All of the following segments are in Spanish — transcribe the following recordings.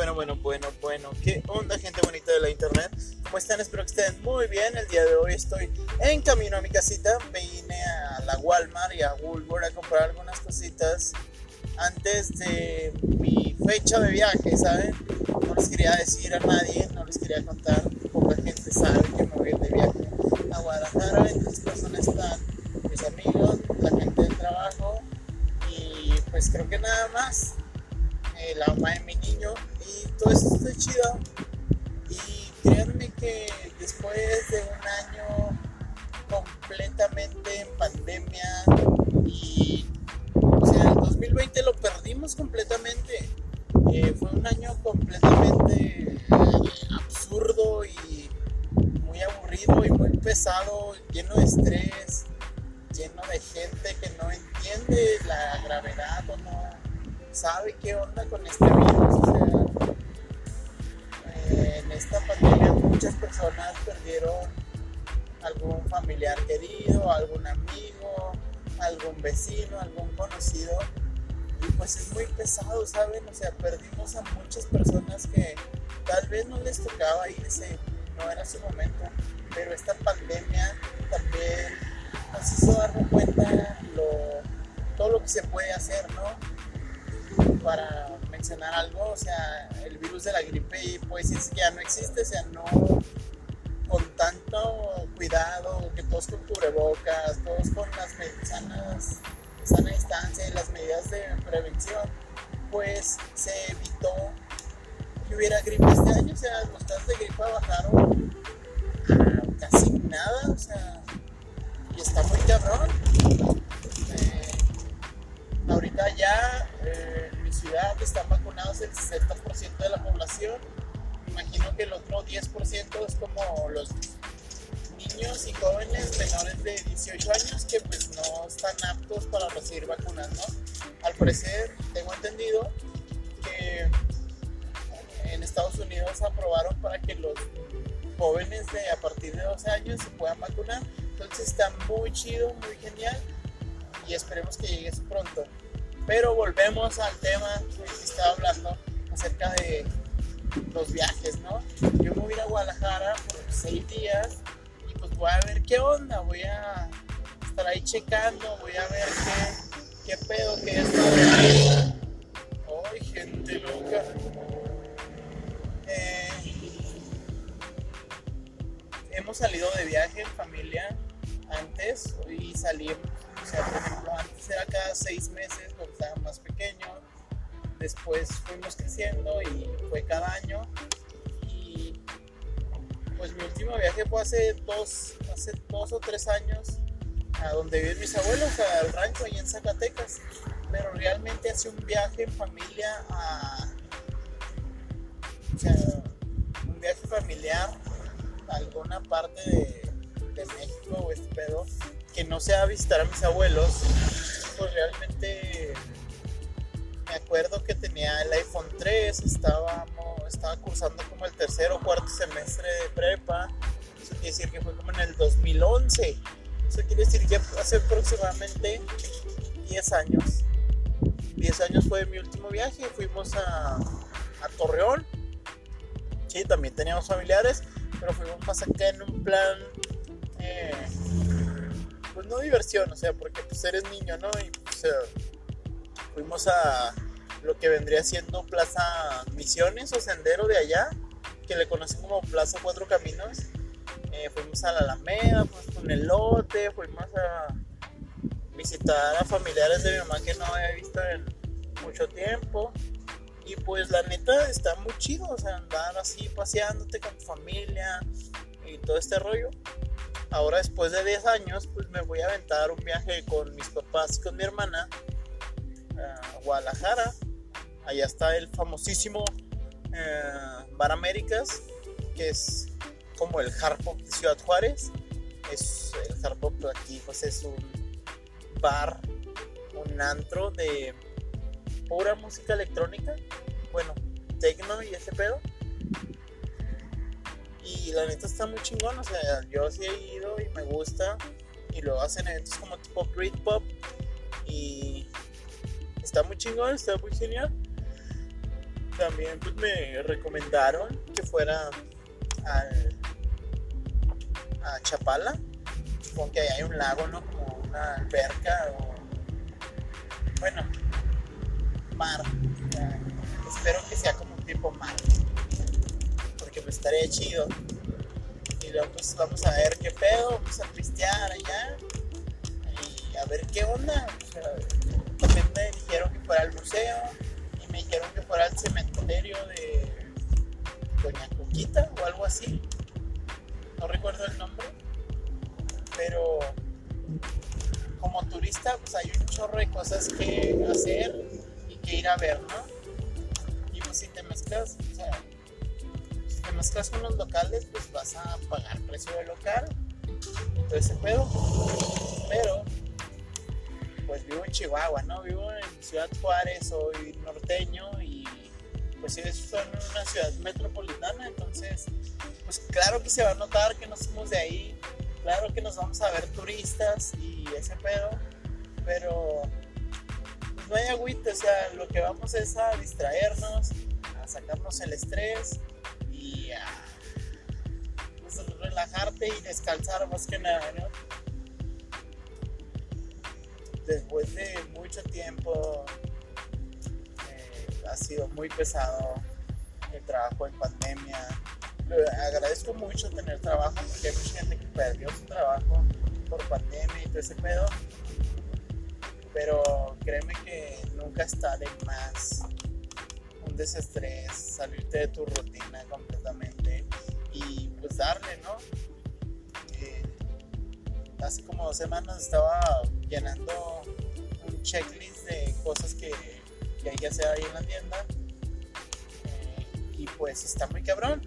Bueno, bueno, bueno, bueno. ¿Qué onda, gente bonita de la internet? ¿Cómo están? Espero que estén muy bien. El día de hoy estoy en camino a mi casita. Vine a la Walmart y a Woolworth a comprar algunas cositas antes de mi fecha de viaje, ¿saben? No les quería decir a nadie, no les quería contar. Poca gente sabe que me voy de viaje a Guadalajara. Entre las personas están mis amigos, la gente del trabajo y pues creo que nada más. Eh, la mamá de mi niño y todo eso está chido. Y créanme que después de un año completamente en pandemia y o sea, el 2020 lo perdimos completamente. Eh, fue un año completamente eh, absurdo y muy aburrido y muy pesado, lleno de estrés, lleno de gente que no entiende la gravedad sabe qué onda con este virus. O sea, eh, en esta pandemia muchas personas perdieron algún familiar querido, algún amigo, algún vecino, algún conocido. Y pues es muy pesado, ¿saben? O sea, perdimos a muchas personas que tal vez no les tocaba irse, no era su momento. Pero esta pandemia también nos hizo darnos cuenta lo, todo lo que se puede hacer, ¿no? Para mencionar algo, o sea, el virus de la gripe puede decirse que ya no existe, o sea, no con tanto cuidado, que todos con cubrebocas, todos con las medidas sana distancia y las medidas de prevención, pues se evitó que hubiera gripe este año, o sea, los casos de gripe bajaron a casi nada, o sea, y está muy cabrón. Eh, ciudad están vacunados el 60% de la población. Imagino que el otro 10% es como los niños y jóvenes menores de 18 años que pues no están aptos para recibir vacunas, ¿no? Al parecer, tengo entendido que en Estados Unidos aprobaron para que los jóvenes de a partir de 12 años se puedan vacunar. Entonces está muy chido, muy genial y esperemos que llegue pronto. Pero volvemos al tema que estaba hablando acerca de los viajes, ¿no? Yo me voy a ir a Guadalajara por seis días y pues voy a ver qué onda, voy a estar ahí checando, voy a ver qué, qué pedo, qué es. Ay, gente loca. Eh, hemos salido de viaje en familia antes y salí o sea, por ejemplo, antes seis meses cuando estaba más pequeño. Después fuimos creciendo y fue cada año. Y pues mi último viaje fue hace dos, hace dos o tres años a donde viven mis abuelos, al rancho ahí en Zacatecas. Pero realmente hace un viaje en familia a. Un viaje familiar a alguna parte de, de México o este pedo que no sea visitar a mis abuelos, pues realmente me acuerdo que tenía el iPhone 3, estábamos, estaba cursando como el tercer o cuarto semestre de prepa, eso quiere decir que fue como en el 2011, eso quiere decir que hace aproximadamente 10 años. 10 años fue mi último viaje, fuimos a, Torreón, sí, también teníamos familiares, pero fuimos más acá en un plan... Eh, pues no diversión, o sea, porque pues eres niño, ¿no? Y pues fuimos a lo que vendría siendo Plaza Misiones o Sendero de allá, que le conocen como Plaza Cuatro Caminos. Eh, fuimos a la Alameda, fuimos con el lote, fuimos a visitar a familiares de mi mamá que no había visto en mucho tiempo. Y pues la neta está muy chido, o sea, andar así paseándote con tu familia y todo este rollo ahora después de 10 años, pues me voy a aventar un viaje con mis papás y con mi hermana a Guadalajara. Allá está el famosísimo eh, Bar Américas, que es como el hard pop de Ciudad Juárez. Es el hard pop aquí, pues es un bar, un antro de pura música electrónica. Bueno, techno y ese pedo y la neta está muy chingón, o sea, yo sí he ido y me gusta. Y lo hacen eventos como tipo Pop Y está muy chingón, está muy genial. también pues me recomendaron que fuera al, a Chapala, porque ahí hay un lago, ¿no? Como una alberca o... Bueno, mar. espero que sea como un tipo mar. Porque pues estaría chido. Y luego pues vamos a ver qué pedo, vamos a pistear allá. Y a ver qué onda. me dijeron que fuera al museo. Y me dijeron que fuera al cementerio de Doña Coquita o algo así. No recuerdo el nombre. Pero como turista pues hay un chorro de cosas que hacer y que ir a ver, ¿no? Y pues si te mezclas, o sea, mezclas con los locales, pues vas a pagar precio de local ese pedo. Pero, pues vivo en Chihuahua, ¿no? Vivo en Ciudad Juárez, soy norteño y pues sí, son una ciudad metropolitana, entonces, pues claro que se va a notar que no somos de ahí, claro que nos vamos a ver turistas y ese pedo, pero pues no hay agüita, o sea, lo que vamos es a distraernos, a sacarnos el estrés y pues, relajarte y descansar más que nada, ¿no? Después de mucho tiempo eh, ha sido muy pesado el trabajo en pandemia, agradezco mucho tener trabajo porque hay mucha gente que perdió su trabajo por pandemia y todo ese pedo. Pero créeme que nunca está de más desestrés, salirte de tu rutina completamente y pues darle, ¿no? Eh, hace como dos semanas estaba llenando un checklist de cosas que, que hay que hacer ahí en la tienda eh, y pues está muy cabrón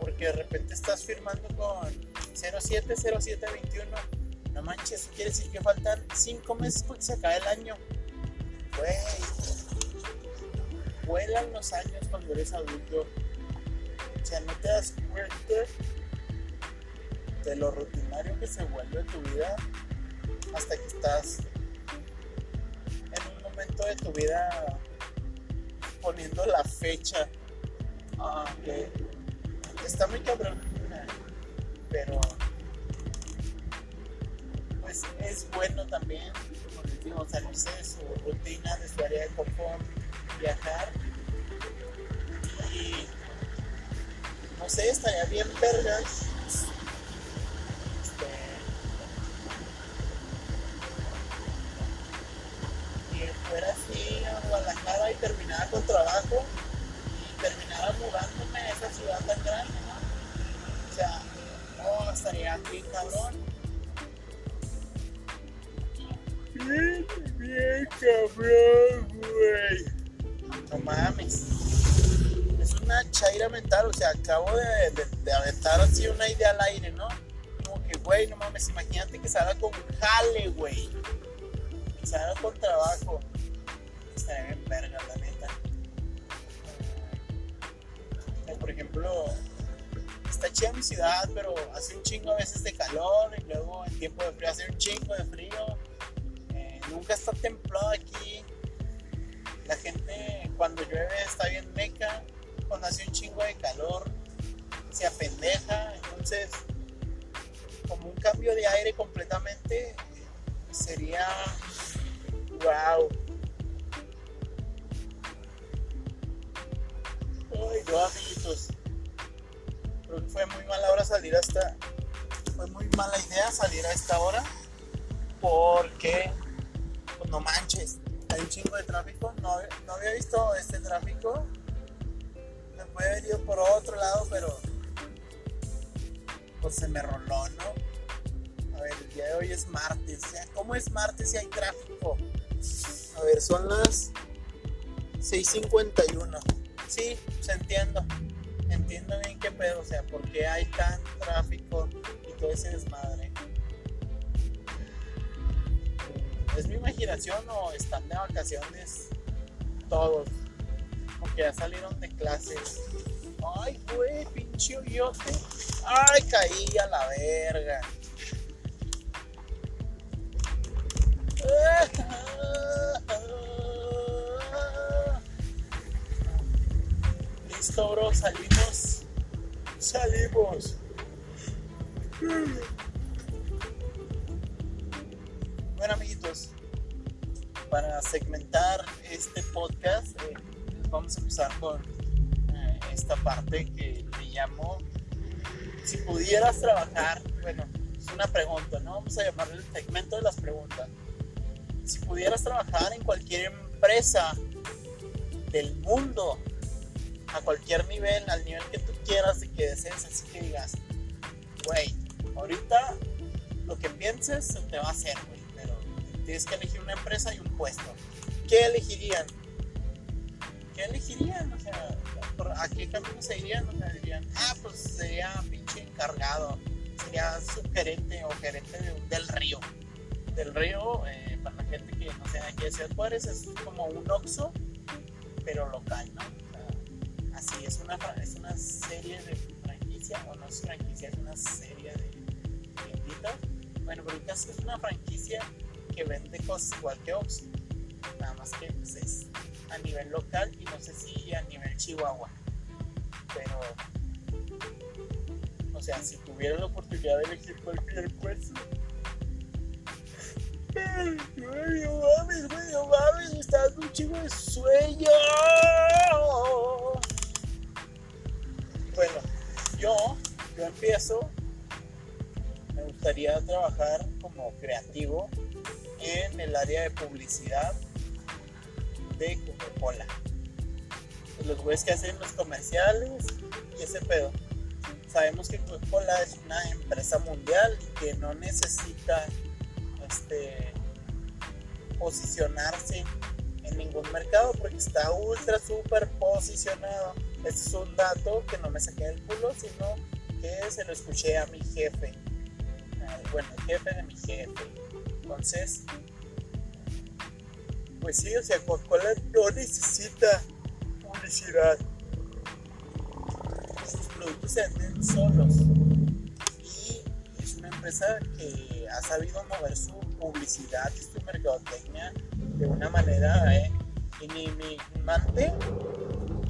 porque de repente estás firmando con 070721. No manches, quiere decir que faltan 5 meses porque se acaba el año. Güey, vuelan los años cuando eres adulto. O sea, no te das cuenta de lo rutinario que se vuelve tu vida hasta que estás en un momento de tu vida poniendo la fecha. Ah, está muy cabrón. Pero pues es bueno también, como les digo, salirse de su rutina, de su área de confort, viajar. Y no sé, estaría bien vergas. Este, que fuera así a Guadalajara y terminara con trabajo y terminara mudándome a esa ciudad tan grande sea, no estaría aquí, cabrón. Bien, bien, cabrón, güey. No mames. Es una chaira mental, o sea, acabo de, aventar así una idea al aire, ¿no? Como que, güey, no mames, imagínate que se haga con jale, güey. Que se haga con trabajo. Estaría bien verga, la neta. Por ejemplo, está chida mi ciudad, pero hace un chingo a veces de calor y luego en tiempo de frío hace un chingo de frío. Eh, nunca está templado aquí. La gente cuando llueve está bien meca. Cuando hace un chingo de calor se apendeja. Entonces, como un cambio de aire completamente sería wow. Ay, no, amiguitos fue muy mala hora salir hasta. Fue muy mala idea salir a esta hora. Porque, pues no manches, hay un chingo de tráfico. No, no había visto este tráfico. Me puede haber por otro lado, pero. Pues se me roló, ¿no? A ver, el día de hoy es martes. ¿Cómo es martes si hay tráfico? A ver, son las 6:51. Sí, se entiendo entiendo bien qué pedo, o sea, por qué hay tan tráfico y todo ese desmadre. ¿Es mi imaginación o están de vacaciones todos? Porque ya salieron de clases. Ay, güey, pinche hoyote. Ay, caí a la verga. listo, bro, salimos. Salimos. Segmentar este podcast, eh, vamos a empezar con eh, esta parte que le llamo si pudieras trabajar, bueno, es una pregunta, ¿no? Vamos a llamarle el segmento de las preguntas. Si pudieras trabajar en cualquier empresa del mundo, a cualquier nivel, al nivel que tú quieras y que desees, así que digas, güey, ahorita lo que pienses se te va a hacer, güey, tienes que elegir una empresa y un puesto. ¿Qué elegirían? ¿Qué elegirían? O sea, ¿a qué camino se irían? O sea, dirían, ah, pues sería pinche encargado, sería subgerente o gerente del río. Del río, eh, para la gente que no sea aquí de Ciudad Juárez, es como un Oxxo, pero local, ¿no? O sea, así, es una, es una serie de franquicia, o no es franquicia, es una serie de tienditas. Bueno, pero el caso es una franquicia que vende cosas igual que Oxxo, nada más que pues, es a nivel local y no sé si a nivel Chihuahua. Pero, o sea, si tuviera la oportunidad de elegir cualquier puesto. No mames, güey, mames, me está dando un chingo de sueño. Bueno, yo, yo empiezo. Me gustaría trabajar como creativo en el área de publicidad de Coca-Cola. Los güeyes que hacen los comerciales y ese pedo. Sabemos que Coca-Cola es una empresa mundial y que no necesita este, posicionarse en ningún mercado porque está ultra super posicionado. Este es un dato que no me saqué del culo, sino que se lo escuché a mi jefe. Bueno, el jefe de mi jefe. Entonces, pues sí, o sea, Coca-Cola no necesita publicidad. Sus productos se venden solos. Y es una empresa que ha sabido mover su publicidad y su mercadotecnia de una manera eh, inimigante,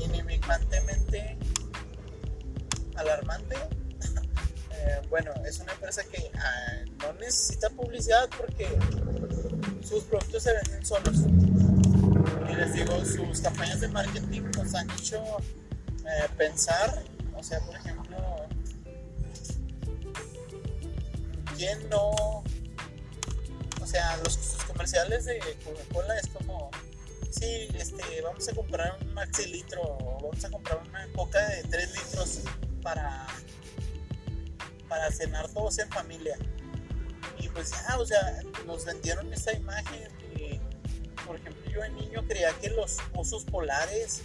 inimigrantemente alarmante. Bueno, es una empresa que ah, no necesita publicidad porque sus productos se venden solos. Y les digo, sus campañas de marketing nos han hecho eh, pensar, o sea, por ejemplo, ¿quién no? O sea, los, sus comerciales de Coca-Cola es como, sí, este, vamos a comprar un maxi litro o vamos a comprar una coca de 3 litros para, para cenar todos en familia y pues ya, o sea, nos vendieron esa imagen. Y, por ejemplo, yo de niño creía que los osos polares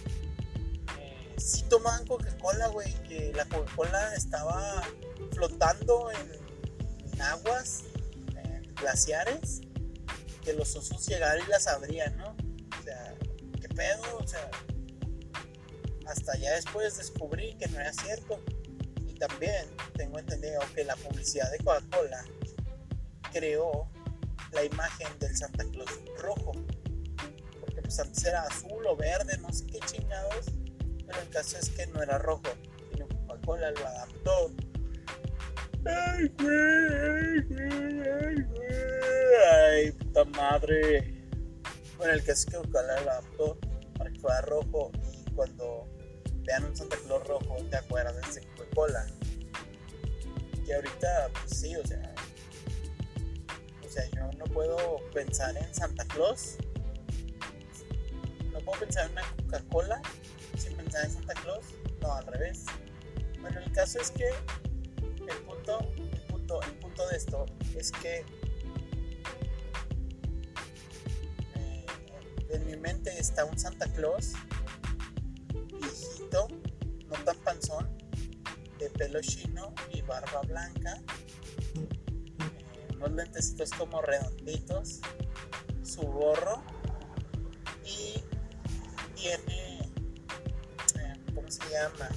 eh, sí tomaban Coca-Cola, güey, que la Coca-Cola estaba flotando en, aguas glaciares, que los osos llegaron y las abrían, ¿no? O sea, ¿qué pedo? O sea, hasta ya después descubrí que no era cierto. También tengo entendido que la publicidad de Coca-Cola creó la imagen del Santa Claus rojo. Porque pues antes era azul o verde, no sé qué chingados. Pero el caso es que no era rojo. Sino Coca-Cola lo adaptó. Ay, güey, ay, güey, ay, puta madre. Bueno, el caso es que Coca-Cola lo adaptó para que fuera rojo. Y cuando vean un Santa Claus rojo, te acuerdas de ese Coca-Cola. Que ahorita, pues sí, o sea, o sea, yo no puedo pensar en Santa Claus. No puedo pensar en una Coca-Cola sin pensar en Santa Claus. No, al revés. Bueno, el caso es que el punto, el punto, el punto de esto es que eh, en mi mente está un Santa Claus no tan panzón, de pelo chino y barba blanca unos lentecitos como redonditos, su gorro y tiene, eh, ¿cómo se llama?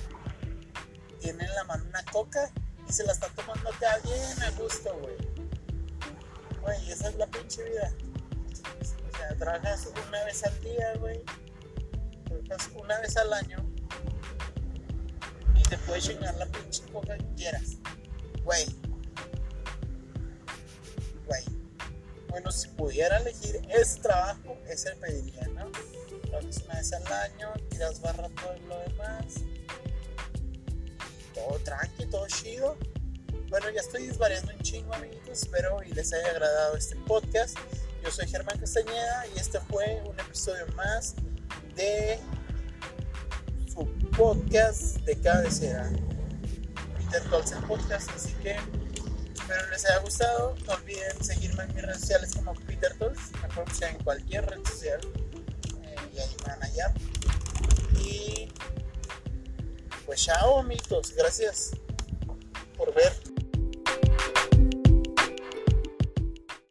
Tiene en la mano una coca y se la está tomando acá bien a gusto, güey. Güey, esa es la pinche vida. O sea, trabajas una vez al día, güey. Trabajas una vez al año te puedes chingar la pinche coca que quieras. Güey. Güey. Bueno, si pudiera elegir ese trabajo, ese pediría, ¿no? Haces una vez al año, tiras barra todo lo demás. Todo tranqui, todo chido. Bueno, ya estoy desvariando un chingo, amiguitos. Espero y les haya agradado este podcast. Yo soy Germán Castañeda y este fue un episodio más de podcast de cabecera, Peter Colson Podcast. Así que espero les haya gustado. No olviden seguirme en mis redes sociales como Peter Tools. Me sea en cualquier red social eh, y ahí van a hallar. Y pues chao, amigos. Gracias por ver.